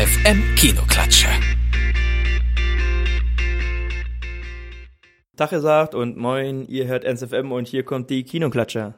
FM Kinoklatsche. Tag gesagt und moin, ihr hört NSFM und hier kommt die Kinoklatsche.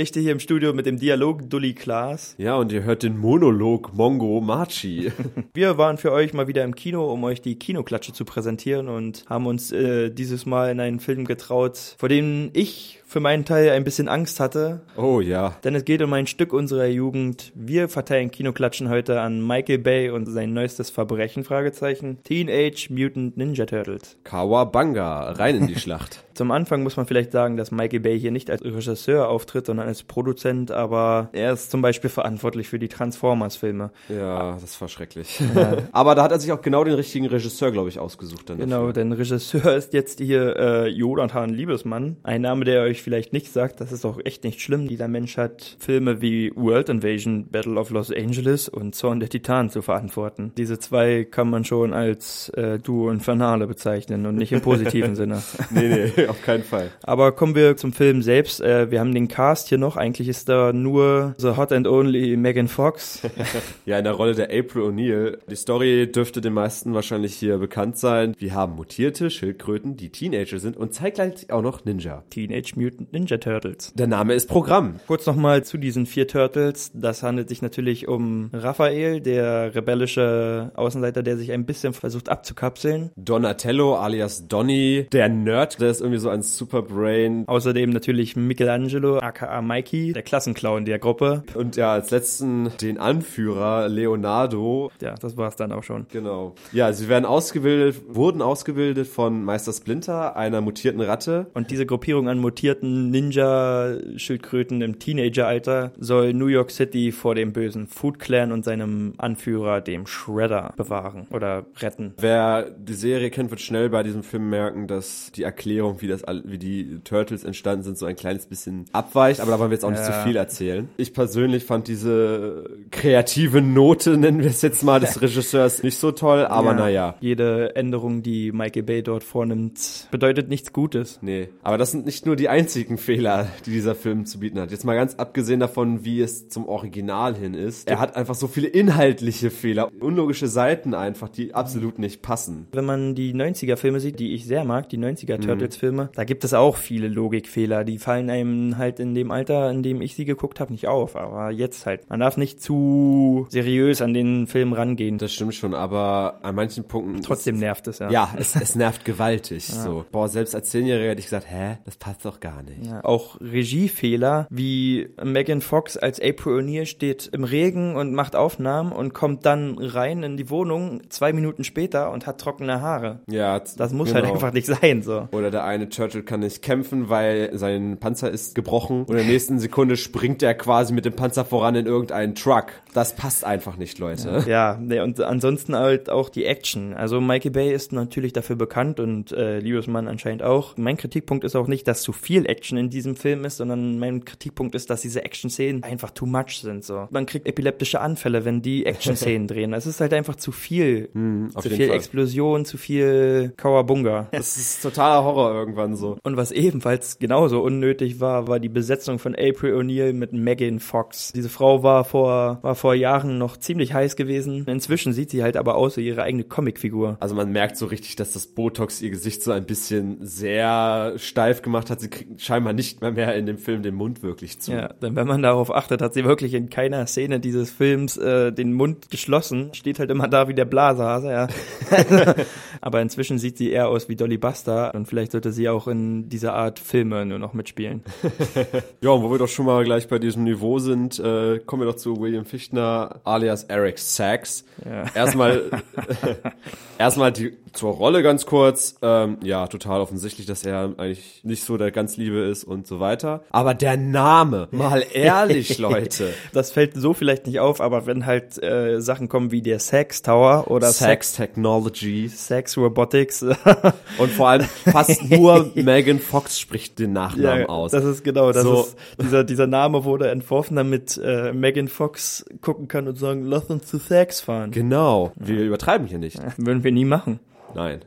Ich stehe hier im Studio mit dem Dialog Dully Klaas. Ja, und ihr hört den Monolog Mongo Machi. Wir waren für euch mal wieder im Kino, um euch die Kinoklatsche zu präsentieren und haben uns äh, dieses Mal in einen Film getraut, vor dem ich für meinen Teil ein bisschen Angst hatte. Oh ja. Denn es geht um ein Stück unserer Jugend. Wir verteilen Kinoklatschen heute an Michael Bay und sein neuestes Verbrechen, Fragezeichen. Teenage Mutant Ninja Turtles. Kawabanga, rein in die Schlacht. Zum Anfang muss man vielleicht sagen, dass Michael Bay hier nicht als Regisseur auftritt, sondern als Produzent, aber er ist zum Beispiel verantwortlich für die Transformers-Filme. Ja, das war schrecklich. Ja. aber da hat er sich auch genau den richtigen Regisseur, glaube ich, ausgesucht. Dann genau, dafür. denn Regisseur ist jetzt hier äh, Jonathan Liebesmann. Ein Name, der euch vielleicht nicht sagt, das ist auch echt nicht schlimm. Dieser Mensch hat Filme wie World Invasion, Battle of Los Angeles und Zorn der Titanen zu verantworten. Diese zwei kann man schon als äh, Duo Infernale bezeichnen und nicht im positiven Sinne. Nee, nee, auf keinen Fall. Aber kommen wir zum Film selbst. Äh, wir haben den Cast hier noch. Eigentlich ist da nur The Hot and Only Megan Fox. ja, in der Rolle der April O'Neil. Die Story dürfte den meisten wahrscheinlich hier bekannt sein. Wir haben mutierte Schildkröten, die Teenager sind und zeitgleich auch noch Ninja. Teenage Mutant Ninja Turtles. Der Name ist Programm. Kurz nochmal zu diesen vier Turtles. Das handelt sich natürlich um Raphael, der rebellische Außenseiter, der sich ein bisschen versucht abzukapseln. Donatello alias Donny, der Nerd, der ist irgendwie so ein Superbrain. Außerdem natürlich Michelangelo, aka Mikey, der Klassenclown der Gruppe. Und ja, als letzten den Anführer Leonardo. Ja, das war's dann auch schon. Genau. Ja, sie werden ausgebildet, wurden ausgebildet von Meister Splinter, einer mutierten Ratte. Und diese Gruppierung an mutierten Ninja-Schildkröten im Teenageralter soll New York City vor dem bösen Food Clan und seinem Anführer, dem Shredder, bewahren oder retten. Wer die Serie kennt, wird schnell bei diesem Film merken, dass die Erklärung, wie das, wie die Turtles entstanden sind, so ein kleines bisschen abweicht, aber da wollen wir jetzt auch nicht ja. zu viel erzählen. Ich persönlich fand diese kreative Note, nennen wir es jetzt mal, des Regisseurs nicht so toll, aber ja. naja. Jede Änderung, die Michael Bay dort vornimmt, bedeutet nichts Gutes. Nee, aber das sind nicht nur die einzigen Fehler, die dieser Film zu bieten hat. Jetzt mal ganz abgesehen davon, wie es zum Original hin ist. Er hat einfach so viele inhaltliche Fehler, unlogische Seiten einfach, die absolut nicht passen. Wenn man die 90er Filme sieht, die ich sehr mag, die 90er mhm. Turtles Filme, da gibt es auch viele Logikfehler, die fallen einem halt in dem Alter, in dem ich sie geguckt habe, nicht auf, aber jetzt halt. Man darf nicht zu seriös an den Film rangehen. Das stimmt schon, aber an manchen Punkten trotzdem nervt es ja. Ja, es, es nervt gewaltig ja. so. Boah, selbst als Zehnjähriger hätte ich gesagt, hä, das passt doch gar nicht. Ja. Auch Regiefehler, wie Megan Fox als April O'Neil steht im Regen und macht Aufnahmen und kommt dann rein in die Wohnung zwei Minuten später und hat trockene Haare. Ja, das muss halt genau. halt einfach nicht sein so. Oder der eine Turtle kann nicht kämpfen, weil sein Panzer ist gebrochen und in der nächsten Sekunde springt er quasi mit dem Panzer voran in irgendeinen Truck. Das passt einfach nicht, Leute. Ja, ja und ansonsten halt auch die Action. Also Mikey Bay ist natürlich dafür bekannt und äh, Liebesmann anscheinend auch. Mein Kritikpunkt ist auch nicht, dass zu viel Action in diesem Film ist, sondern mein Kritikpunkt ist, dass diese Action-Szenen einfach too much sind. So, man kriegt epileptische Anfälle, wenn die Action-Szenen drehen. Es ist halt einfach zu viel, mm, zu viel Fall. Explosion, zu viel Kawabunga. Das ist totaler Horror irgendwann so. Und was ebenfalls genauso unnötig war, war die Besetzung von April O'Neil mit Megan Fox. Diese Frau war vor war vor Jahren noch ziemlich heiß gewesen. Inzwischen sieht sie halt aber aus wie ihre eigene Comicfigur. Also man merkt so richtig, dass das Botox ihr Gesicht so ein bisschen sehr steif gemacht hat. Sie kriegt scheinbar nicht mehr mehr in dem Film den Mund wirklich zu. Ja, denn wenn man darauf achtet, hat sie wirklich in keiner Szene dieses Films äh, den Mund geschlossen. Steht halt immer da wie der Blasehase, ja. aber inzwischen sieht sie eher aus wie Dolly Buster und vielleicht sollte sie auch in dieser Art Filme nur noch mitspielen. ja, und wo wir doch schon mal gleich bei diesem Niveau sind, äh, kommen wir doch zu William Fichtner alias Eric Sachs. Ja. Erstmal, erstmal die zur Rolle ganz kurz. Ähm, ja, total offensichtlich, dass er eigentlich nicht so der ganz Liebe ist und so weiter. Aber der Name, mal ehrlich, Leute. Das fällt so vielleicht nicht auf, aber wenn halt äh, Sachen kommen wie der Sex Tower oder Sex, Sex Technology, Sex Robotics und vor allem fast nur Megan Fox spricht den Nachnamen ja, aus. Das ist genau, das so. ist dieser dieser Name wurde entworfen, damit äh, Megan Fox gucken kann und sagen, lass uns zu Sex fahren. Genau, wir übertreiben hier nicht. Ja, würden wir nie machen. Nein.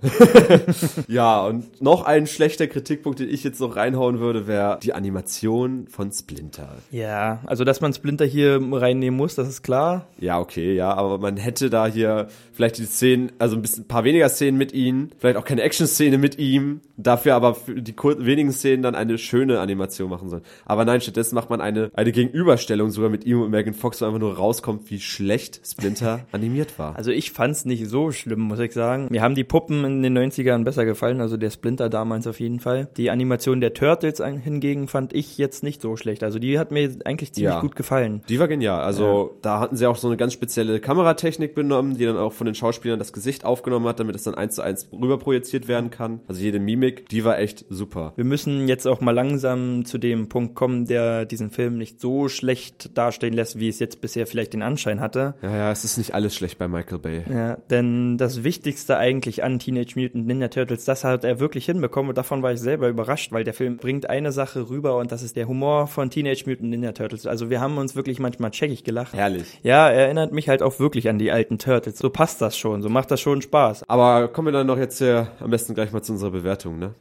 ja, und noch ein schlechter Kritikpunkt, den ich jetzt noch reinhauen würde, wäre die Animation von Splinter. Ja, also dass man Splinter hier reinnehmen muss, das ist klar. Ja, okay, ja, aber man hätte da hier vielleicht die Szenen, also ein bisschen, ein paar weniger Szenen mit ihnen, vielleicht auch keine Action-Szene mit ihm, dafür aber für die wenigen Szenen dann eine schöne Animation machen sollen. Aber nein, stattdessen macht man eine, eine Gegenüberstellung sogar mit ihm und Megan Fox, wo einfach nur rauskommt, wie schlecht Splinter animiert war. Also ich fand's nicht so schlimm, muss ich sagen. Wir haben die Puppen in den 90ern besser gefallen, also der Splinter damals auf jeden Fall. Die Animation der Turtles hingegen fand ich jetzt nicht so schlecht. Also die hat mir eigentlich ziemlich ja, gut gefallen. Die war genial. Also ja. da hatten sie auch so eine ganz spezielle Kameratechnik benommen, die dann auch von den Schauspielern das Gesicht aufgenommen hat, damit es dann eins zu eins rüber projiziert werden kann. Also jede Mimik, die war echt super. Wir müssen jetzt auch mal langsam zu dem Punkt kommen, der diesen Film nicht so schlecht dastehen lässt, wie es jetzt bisher vielleicht den Anschein hatte. Ja, ja, es ist nicht alles schlecht bei Michael Bay. Ja, denn das Wichtigste eigentlich an Teenage Mutant Ninja Turtles, das hat er wirklich hinbekommen und davon war ich selber überrascht, weil der Film bringt eine Sache rüber und das ist der Humor von Teenage Mutant Ninja Turtles. Also wir haben uns wirklich manchmal checkig gelacht. Herrlich. Ja, er erinnert mich halt auch wirklich an die alten Turtles. So passt das schon, so macht das schon Spaß. Aber kommen wir dann noch jetzt hier am besten gleich mal zu unserer Bewertung, ne?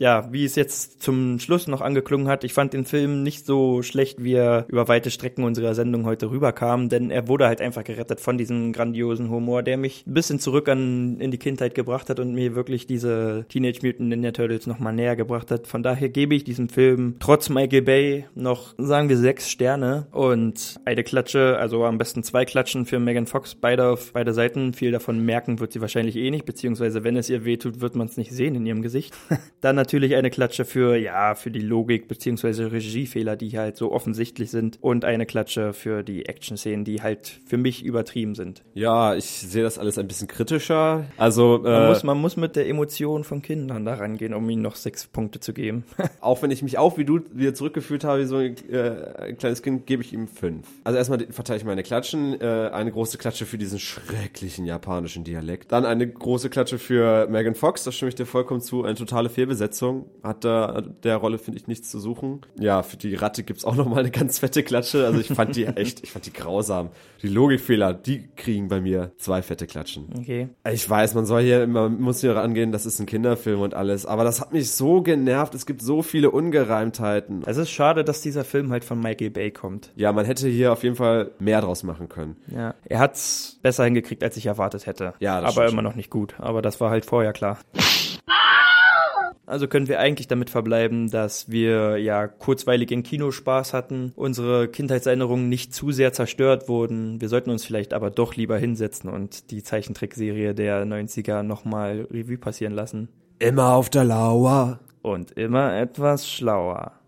Ja, wie es jetzt zum Schluss noch angeklungen hat, ich fand den Film nicht so schlecht, wie er über weite Strecken unserer Sendung heute rüberkam, denn er wurde halt einfach gerettet von diesem grandiosen Humor, der mich ein bisschen zurück an in die Kindheit gebracht hat und mir wirklich diese Teenage Mutant Ninja Turtles nochmal näher gebracht hat. Von daher gebe ich diesem Film trotz Michael Bay noch, sagen wir, sechs Sterne und eine Klatsche, also am besten zwei Klatschen für Megan Fox, beide auf beide Seiten. Viel davon merken wird sie wahrscheinlich eh nicht, beziehungsweise wenn es ihr wehtut, wird man es nicht sehen in ihrem Gesicht. Dann natürlich eine Klatsche für, ja, für die Logik beziehungsweise Regiefehler, die halt so offensichtlich sind und eine Klatsche für die Action-Szenen, die halt für mich übertrieben sind. Ja, ich sehe das alles ein bisschen kritischer. Also äh, man, muss, man muss mit der Emotion von Kindern da rangehen, um ihnen noch sechs Punkte zu geben. auch wenn ich mich auch wie du wieder zurückgeführt habe, wie so ein, äh, ein kleines Kind, gebe ich ihm fünf. Also erstmal verteile ich meine Klatschen, äh, eine große Klatsche für diesen schrecklichen japanischen Dialekt, dann eine große Klatsche für Megan Fox, da stimme ich dir vollkommen zu, eine totale Fehlbesetzung hat da der Rolle, finde ich, nichts zu suchen. Ja, für die Ratte gibt's auch noch mal eine ganz fette Klatsche. Also ich fand die echt, ich fand die grausam. Die Logikfehler, die kriegen bei mir zwei fette Klatschen. Okay. Ich weiß, man soll hier, man muss hier rangehen, das ist ein Kinderfilm und alles, aber das hat mich so genervt. Es gibt so viele Ungereimtheiten. Es ist schade, dass dieser Film halt von Michael Bay kommt. Ja, man hätte hier auf jeden Fall mehr draus machen können. Ja, er hat's besser hingekriegt, als ich erwartet hätte. Ja, das aber immer noch nicht gut. Aber das war halt vorher klar. Also können wir eigentlich damit verbleiben, dass wir ja kurzweiligen Kinospaß hatten, unsere Kindheitserinnerungen nicht zu sehr zerstört wurden. Wir sollten uns vielleicht aber doch lieber hinsetzen und die Zeichentrickserie der 90er nochmal Revue passieren lassen. Immer auf der Lauer. Und immer etwas schlauer.